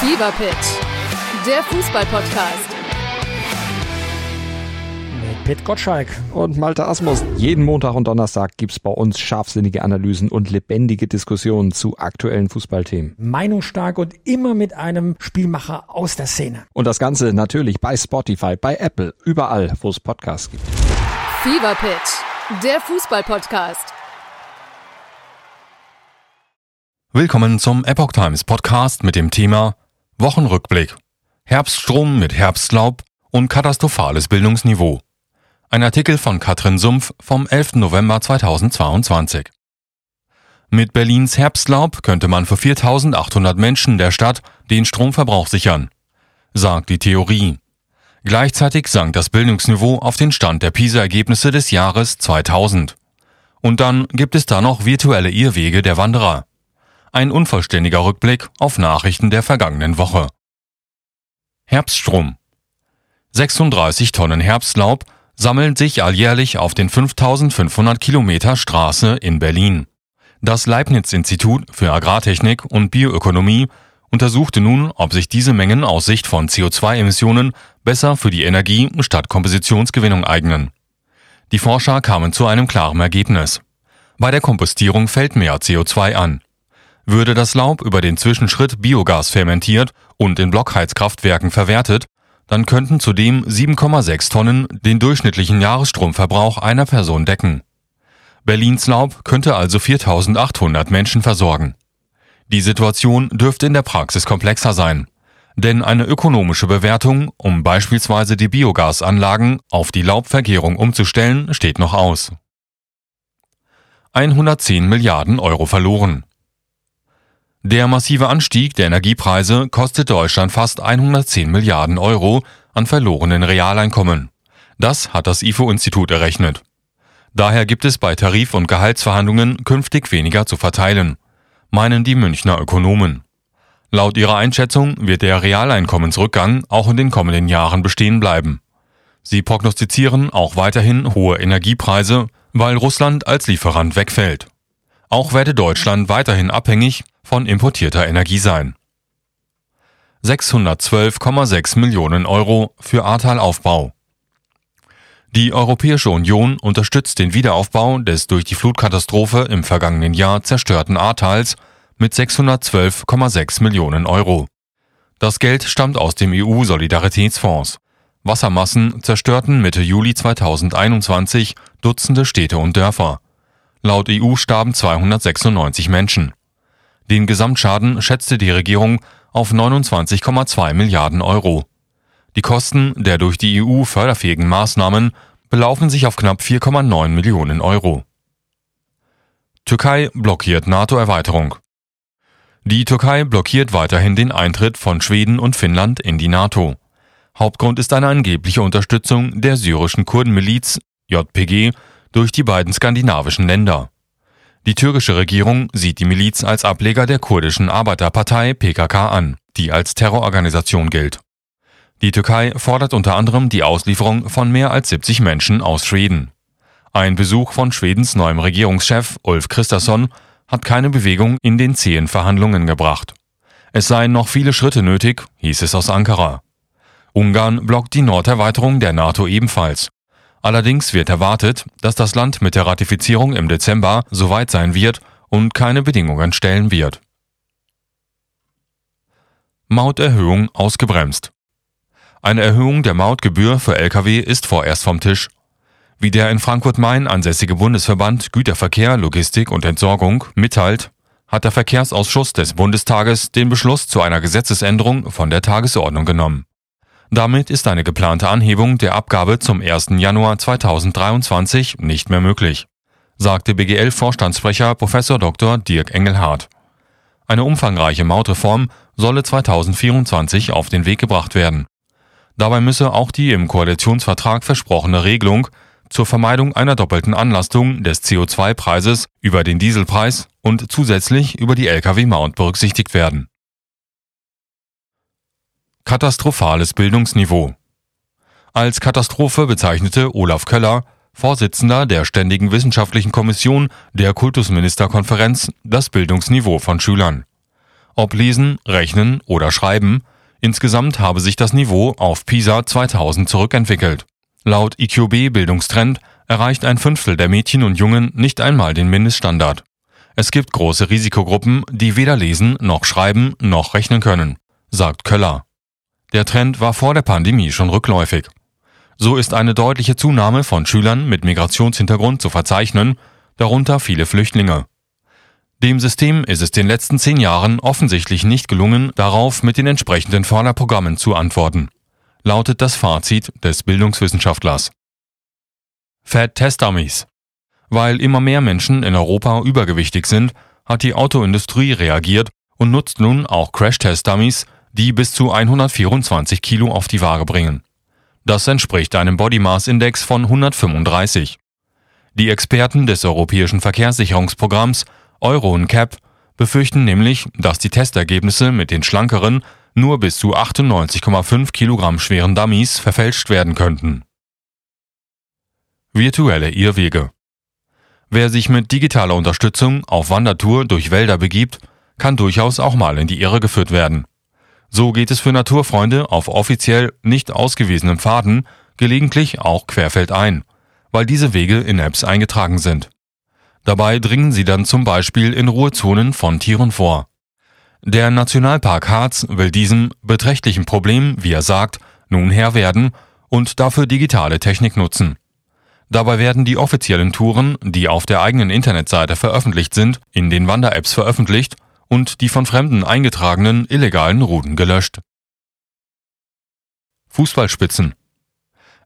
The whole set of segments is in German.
Fever Pitch, der Fußballpodcast. Mit Pit Gottschalk. und Malte Asmus. Jeden Montag und Donnerstag gibt's bei uns scharfsinnige Analysen und lebendige Diskussionen zu aktuellen Fußballthemen. Meinungsstark und immer mit einem Spielmacher aus der Szene. Und das Ganze natürlich bei Spotify, bei Apple, überall, wo es Podcasts gibt. Fever Pitch, der Fußballpodcast. Willkommen zum Epoch Times Podcast mit dem Thema Wochenrückblick. Herbststrom mit Herbstlaub und katastrophales Bildungsniveau. Ein Artikel von Katrin Sumpf vom 11. November 2022. Mit Berlins Herbstlaub könnte man für 4800 Menschen der Stadt den Stromverbrauch sichern, sagt die Theorie. Gleichzeitig sank das Bildungsniveau auf den Stand der PISA-Ergebnisse des Jahres 2000. Und dann gibt es da noch virtuelle Irrwege der Wanderer. Ein unvollständiger Rückblick auf Nachrichten der vergangenen Woche. Herbststrom. 36 Tonnen Herbstlaub sammeln sich alljährlich auf den 5500 Kilometer Straße in Berlin. Das Leibniz-Institut für Agrartechnik und Bioökonomie untersuchte nun, ob sich diese Mengen aus Sicht von CO2-Emissionen besser für die Energie- statt Kompositionsgewinnung eignen. Die Forscher kamen zu einem klaren Ergebnis. Bei der Kompostierung fällt mehr CO2 an. Würde das Laub über den Zwischenschritt Biogas fermentiert und in Blockheizkraftwerken verwertet, dann könnten zudem 7,6 Tonnen den durchschnittlichen Jahresstromverbrauch einer Person decken. Berlins Laub könnte also 4800 Menschen versorgen. Die Situation dürfte in der Praxis komplexer sein. Denn eine ökonomische Bewertung, um beispielsweise die Biogasanlagen auf die Laubvergärung umzustellen, steht noch aus. 110 Milliarden Euro verloren. Der massive Anstieg der Energiepreise kostet Deutschland fast 110 Milliarden Euro an verlorenen Realeinkommen. Das hat das IFO-Institut errechnet. Daher gibt es bei Tarif- und Gehaltsverhandlungen künftig weniger zu verteilen, meinen die Münchner Ökonomen. Laut ihrer Einschätzung wird der Realeinkommensrückgang auch in den kommenden Jahren bestehen bleiben. Sie prognostizieren auch weiterhin hohe Energiepreise, weil Russland als Lieferant wegfällt. Auch werde Deutschland weiterhin abhängig von importierter Energie sein. 612,6 Millionen Euro für Ahrtal-Aufbau. Die Europäische Union unterstützt den Wiederaufbau des durch die Flutkatastrophe im vergangenen Jahr zerstörten Ahrtals mit 612,6 Millionen Euro. Das Geld stammt aus dem EU-Solidaritätsfonds. Wassermassen zerstörten Mitte Juli 2021 Dutzende Städte und Dörfer. Laut EU starben 296 Menschen. Den Gesamtschaden schätzte die Regierung auf 29,2 Milliarden Euro. Die Kosten der durch die EU förderfähigen Maßnahmen belaufen sich auf knapp 4,9 Millionen Euro. Türkei blockiert NATO-Erweiterung. Die Türkei blockiert weiterhin den Eintritt von Schweden und Finnland in die NATO. Hauptgrund ist eine angebliche Unterstützung der syrischen Kurdenmiliz JPG durch die beiden skandinavischen Länder. Die türkische Regierung sieht die Miliz als Ableger der kurdischen Arbeiterpartei PKK an, die als Terrororganisation gilt. Die Türkei fordert unter anderem die Auslieferung von mehr als 70 Menschen aus Schweden. Ein Besuch von Schwedens neuem Regierungschef Ulf Kristersson hat keine Bewegung in den zähen Verhandlungen gebracht. Es seien noch viele Schritte nötig, hieß es aus Ankara. Ungarn blockt die Norderweiterung der NATO ebenfalls. Allerdings wird erwartet, dass das Land mit der Ratifizierung im Dezember soweit sein wird und keine Bedingungen stellen wird. Mauterhöhung ausgebremst. Eine Erhöhung der Mautgebühr für Lkw ist vorerst vom Tisch. Wie der in Frankfurt-Main ansässige Bundesverband Güterverkehr, Logistik und Entsorgung mitteilt, hat der Verkehrsausschuss des Bundestages den Beschluss zu einer Gesetzesänderung von der Tagesordnung genommen. Damit ist eine geplante Anhebung der Abgabe zum 1. Januar 2023 nicht mehr möglich, sagte BGL-Vorstandssprecher Prof. Dr. Dirk Engelhardt. Eine umfangreiche Mautreform solle 2024 auf den Weg gebracht werden. Dabei müsse auch die im Koalitionsvertrag versprochene Regelung zur Vermeidung einer doppelten Anlastung des CO2-Preises über den Dieselpreis und zusätzlich über die Lkw-Maut berücksichtigt werden. Katastrophales Bildungsniveau. Als Katastrophe bezeichnete Olaf Köller, Vorsitzender der Ständigen Wissenschaftlichen Kommission der Kultusministerkonferenz, das Bildungsniveau von Schülern. Ob Lesen, Rechnen oder Schreiben, insgesamt habe sich das Niveau auf PISA 2000 zurückentwickelt. Laut IQB Bildungstrend erreicht ein Fünftel der Mädchen und Jungen nicht einmal den Mindeststandard. Es gibt große Risikogruppen, die weder lesen noch schreiben noch rechnen können, sagt Köller. Der Trend war vor der Pandemie schon rückläufig. So ist eine deutliche Zunahme von Schülern mit Migrationshintergrund zu verzeichnen, darunter viele Flüchtlinge. Dem System ist es den letzten zehn Jahren offensichtlich nicht gelungen, darauf mit den entsprechenden Förderprogrammen zu antworten, lautet das Fazit des Bildungswissenschaftlers. Fat Test Dummies. Weil immer mehr Menschen in Europa übergewichtig sind, hat die Autoindustrie reagiert und nutzt nun auch Crash-Test-Dummies, die bis zu 124 Kilo auf die Waage bringen. Das entspricht einem Body Mass Index von 135. Die Experten des Europäischen Verkehrssicherungsprogramms Euro NCAP befürchten nämlich, dass die Testergebnisse mit den schlankeren, nur bis zu 98,5 Kilogramm schweren Dummies verfälscht werden könnten. Virtuelle Irrwege. Wer sich mit digitaler Unterstützung auf Wandertour durch Wälder begibt, kann durchaus auch mal in die Irre geführt werden. So geht es für Naturfreunde auf offiziell nicht ausgewiesenen Pfaden gelegentlich auch querfeldein, weil diese Wege in Apps eingetragen sind. Dabei dringen sie dann zum Beispiel in Ruhezonen von Tieren vor. Der Nationalpark Harz will diesem beträchtlichen Problem, wie er sagt, nun Herr werden und dafür digitale Technik nutzen. Dabei werden die offiziellen Touren, die auf der eigenen Internetseite veröffentlicht sind, in den Wander-Apps veröffentlicht und die von Fremden eingetragenen illegalen Routen gelöscht. Fußballspitzen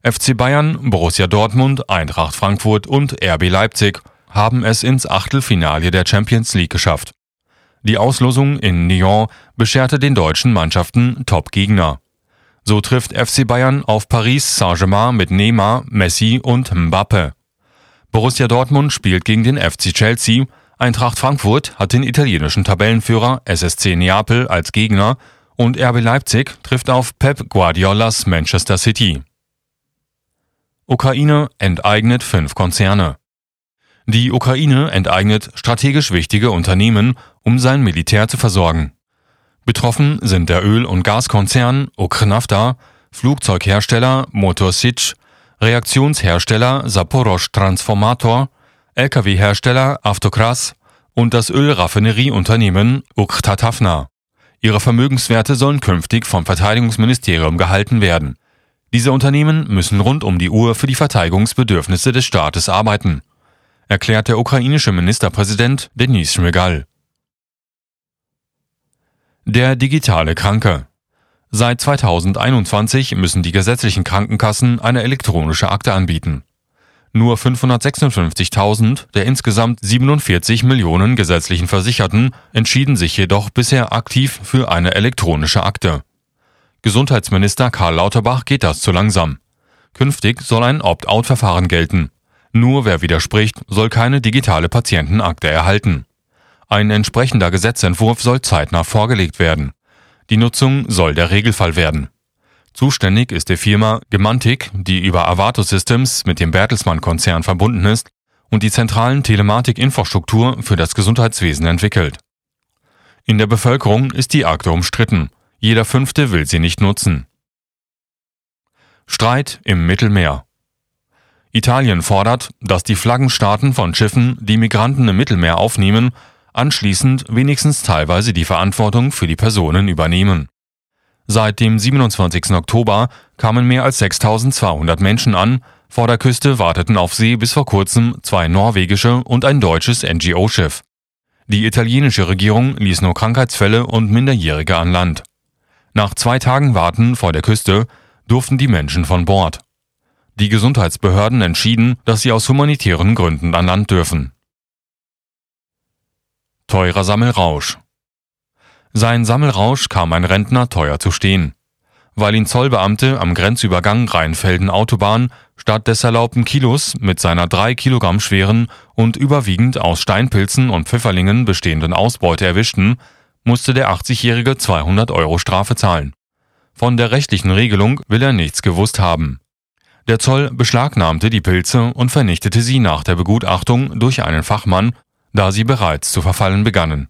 FC Bayern, Borussia Dortmund, Eintracht Frankfurt und RB Leipzig haben es ins Achtelfinale der Champions League geschafft. Die Auslosung in Nyon bescherte den deutschen Mannschaften Top-Gegner. So trifft FC Bayern auf Paris Saint-Germain mit Neymar, Messi und Mbappe. Borussia Dortmund spielt gegen den FC Chelsea, Eintracht Frankfurt hat den italienischen Tabellenführer SSC Neapel als Gegner und RB Leipzig trifft auf Pep Guardiolas Manchester City. Ukraine enteignet fünf Konzerne. Die Ukraine enteignet strategisch wichtige Unternehmen, um sein Militär zu versorgen. Betroffen sind der Öl- und Gaskonzern Ukhnafta, Flugzeughersteller Motor Sich, Reaktionshersteller Saporosch Transformator, Lkw-Hersteller Avtokras und das Ölraffinerieunternehmen Uktatafna. Ihre Vermögenswerte sollen künftig vom Verteidigungsministerium gehalten werden. Diese Unternehmen müssen rund um die Uhr für die Verteidigungsbedürfnisse des Staates arbeiten, erklärt der ukrainische Ministerpräsident Denis Schmigal. Der digitale Kranke. Seit 2021 müssen die gesetzlichen Krankenkassen eine elektronische Akte anbieten. Nur 556.000 der insgesamt 47 Millionen gesetzlichen Versicherten entschieden sich jedoch bisher aktiv für eine elektronische Akte. Gesundheitsminister Karl Lauterbach geht das zu langsam. Künftig soll ein Opt-out-Verfahren gelten. Nur wer widerspricht, soll keine digitale Patientenakte erhalten. Ein entsprechender Gesetzentwurf soll zeitnah vorgelegt werden. Die Nutzung soll der Regelfall werden. Zuständig ist die Firma Gemantic, die über Avato Systems mit dem Bertelsmann-Konzern verbunden ist und die zentralen Telematik-Infrastruktur für das Gesundheitswesen entwickelt. In der Bevölkerung ist die Akte umstritten. Jeder Fünfte will sie nicht nutzen. Streit im Mittelmeer. Italien fordert, dass die Flaggenstaaten von Schiffen, die Migranten im Mittelmeer aufnehmen, anschließend wenigstens teilweise die Verantwortung für die Personen übernehmen. Seit dem 27. Oktober kamen mehr als 6200 Menschen an, vor der Küste warteten auf See bis vor kurzem zwei norwegische und ein deutsches NGO-Schiff. Die italienische Regierung ließ nur Krankheitsfälle und Minderjährige an Land. Nach zwei Tagen Warten vor der Küste durften die Menschen von Bord. Die Gesundheitsbehörden entschieden, dass sie aus humanitären Gründen an Land dürfen. Teurer Sammelrausch. Sein Sammelrausch kam ein Rentner teuer zu stehen. Weil ihn Zollbeamte am Grenzübergang Rheinfelden-Autobahn statt des erlaubten Kilos mit seiner drei Kilogramm schweren und überwiegend aus Steinpilzen und Pfifferlingen bestehenden Ausbeute erwischten, musste der 80-Jährige 200 Euro Strafe zahlen. Von der rechtlichen Regelung will er nichts gewusst haben. Der Zoll beschlagnahmte die Pilze und vernichtete sie nach der Begutachtung durch einen Fachmann da sie bereits zu verfallen begannen.